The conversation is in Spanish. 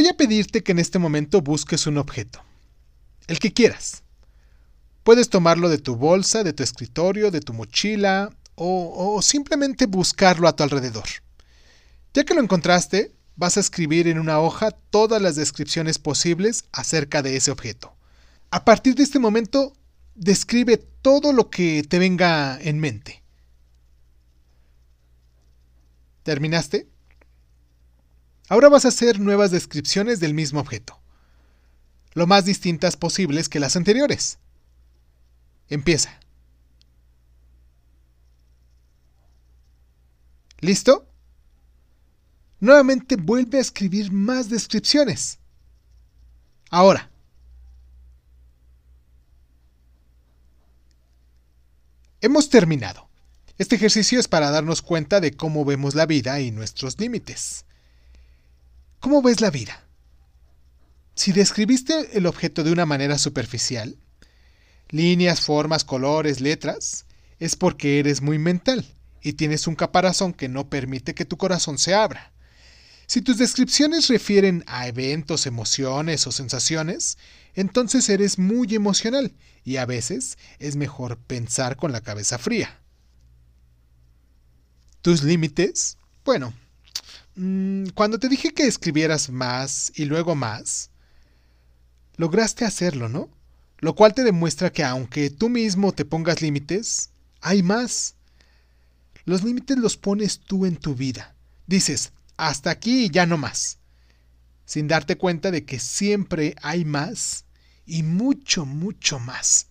Voy a pedirte que en este momento busques un objeto, el que quieras. Puedes tomarlo de tu bolsa, de tu escritorio, de tu mochila o, o simplemente buscarlo a tu alrededor. Ya que lo encontraste, vas a escribir en una hoja todas las descripciones posibles acerca de ese objeto. A partir de este momento, describe todo lo que te venga en mente. ¿Terminaste? Ahora vas a hacer nuevas descripciones del mismo objeto, lo más distintas posibles que las anteriores. Empieza. ¿Listo? Nuevamente vuelve a escribir más descripciones. Ahora. Hemos terminado. Este ejercicio es para darnos cuenta de cómo vemos la vida y nuestros límites. ¿Cómo ves la vida? Si describiste el objeto de una manera superficial, líneas, formas, colores, letras, es porque eres muy mental y tienes un caparazón que no permite que tu corazón se abra. Si tus descripciones refieren a eventos, emociones o sensaciones, entonces eres muy emocional y a veces es mejor pensar con la cabeza fría. ¿Tus límites? Bueno, mm, cuando te dije que escribieras más y luego más, lograste hacerlo, ¿no? Lo cual te demuestra que aunque tú mismo te pongas límites, hay más. Los límites los pones tú en tu vida. Dices, hasta aquí y ya no más, sin darte cuenta de que siempre hay más y mucho, mucho más.